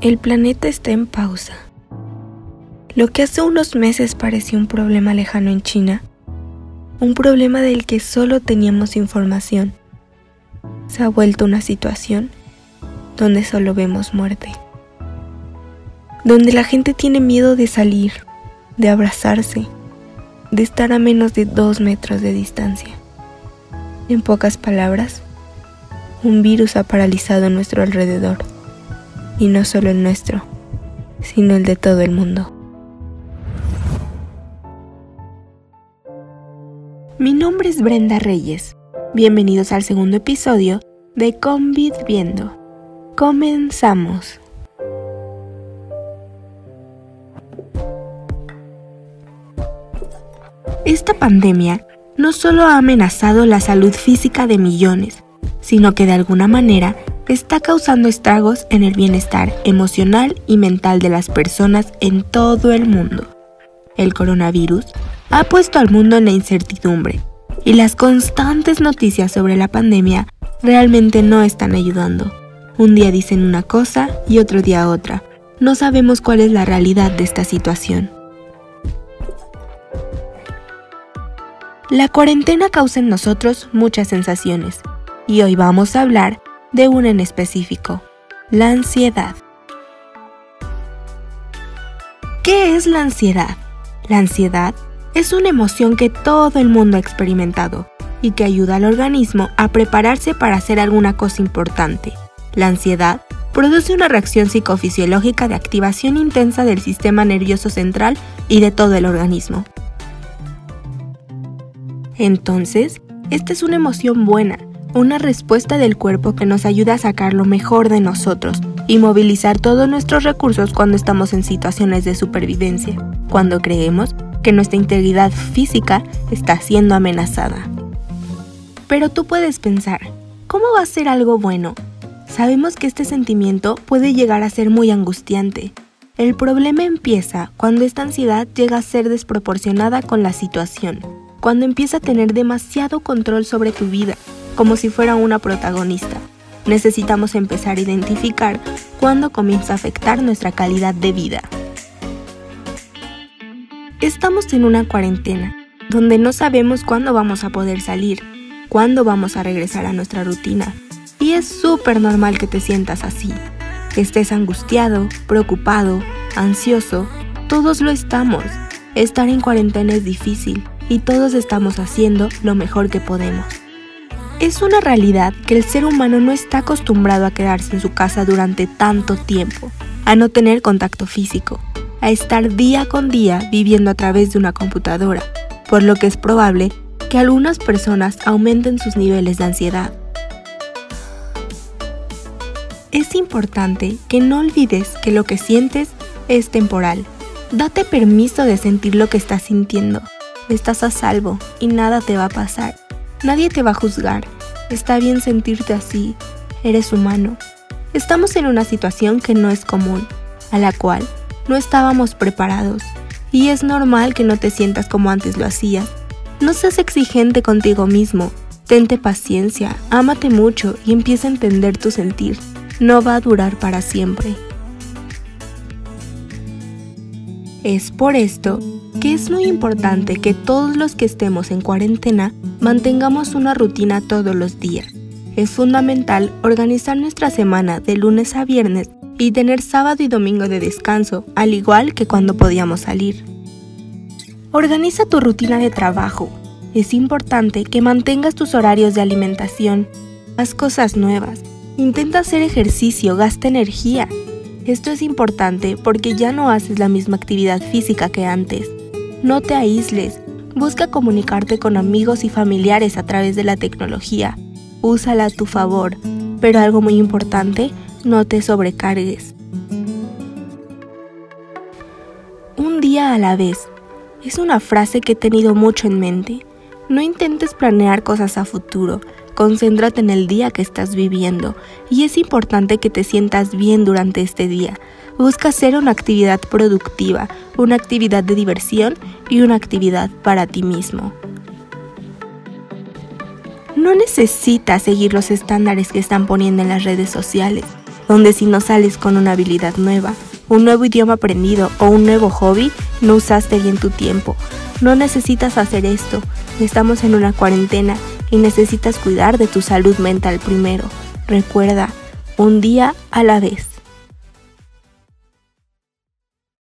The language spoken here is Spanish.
El planeta está en pausa. Lo que hace unos meses parecía un problema lejano en China, un problema del que solo teníamos información, se ha vuelto una situación donde solo vemos muerte, donde la gente tiene miedo de salir, de abrazarse, de estar a menos de dos metros de distancia. En pocas palabras, un virus ha paralizado nuestro alrededor y no solo el nuestro, sino el de todo el mundo. Mi nombre es Brenda Reyes. Bienvenidos al segundo episodio de Convid Viendo. Comenzamos. Esta pandemia no solo ha amenazado la salud física de millones, sino que de alguna manera está causando estragos en el bienestar emocional y mental de las personas en todo el mundo. El coronavirus ha puesto al mundo en la incertidumbre y las constantes noticias sobre la pandemia realmente no están ayudando. Un día dicen una cosa y otro día otra. No sabemos cuál es la realidad de esta situación. La cuarentena causa en nosotros muchas sensaciones y hoy vamos a hablar de una en específico, la ansiedad. ¿Qué es la ansiedad? La ansiedad es una emoción que todo el mundo ha experimentado y que ayuda al organismo a prepararse para hacer alguna cosa importante. La ansiedad produce una reacción psicofisiológica de activación intensa del sistema nervioso central y de todo el organismo. Entonces, esta es una emoción buena una respuesta del cuerpo que nos ayuda a sacar lo mejor de nosotros y movilizar todos nuestros recursos cuando estamos en situaciones de supervivencia, cuando creemos que nuestra integridad física está siendo amenazada. Pero tú puedes pensar, ¿cómo va a ser algo bueno? Sabemos que este sentimiento puede llegar a ser muy angustiante. El problema empieza cuando esta ansiedad llega a ser desproporcionada con la situación, cuando empieza a tener demasiado control sobre tu vida como si fuera una protagonista. Necesitamos empezar a identificar cuándo comienza a afectar nuestra calidad de vida. Estamos en una cuarentena, donde no sabemos cuándo vamos a poder salir, cuándo vamos a regresar a nuestra rutina. Y es súper normal que te sientas así, que estés angustiado, preocupado, ansioso, todos lo estamos. Estar en cuarentena es difícil y todos estamos haciendo lo mejor que podemos. Es una realidad que el ser humano no está acostumbrado a quedarse en su casa durante tanto tiempo, a no tener contacto físico, a estar día con día viviendo a través de una computadora, por lo que es probable que algunas personas aumenten sus niveles de ansiedad. Es importante que no olvides que lo que sientes es temporal. Date permiso de sentir lo que estás sintiendo. Estás a salvo y nada te va a pasar. Nadie te va a juzgar. Está bien sentirte así. Eres humano. Estamos en una situación que no es común, a la cual no estábamos preparados. Y es normal que no te sientas como antes lo hacías. No seas exigente contigo mismo. Tente paciencia, ámate mucho y empieza a entender tu sentir. No va a durar para siempre. Es por esto que es muy importante que todos los que estemos en cuarentena mantengamos una rutina todos los días. Es fundamental organizar nuestra semana de lunes a viernes y tener sábado y domingo de descanso, al igual que cuando podíamos salir. Organiza tu rutina de trabajo. Es importante que mantengas tus horarios de alimentación. Haz cosas nuevas. Intenta hacer ejercicio, gasta energía. Esto es importante porque ya no haces la misma actividad física que antes. No te aísles. Busca comunicarte con amigos y familiares a través de la tecnología. Úsala a tu favor, pero algo muy importante, no te sobrecargues. Un día a la vez. Es una frase que he tenido mucho en mente. No intentes planear cosas a futuro, concéntrate en el día que estás viviendo y es importante que te sientas bien durante este día. Busca hacer una actividad productiva, una actividad de diversión y una actividad para ti mismo. No necesitas seguir los estándares que están poniendo en las redes sociales. donde si no sales con una habilidad nueva, un nuevo idioma aprendido o un nuevo hobby, no usaste bien tu tiempo. No necesitas hacer esto, estamos en una cuarentena y necesitas cuidar de tu salud mental primero. Recuerda, un día a la vez.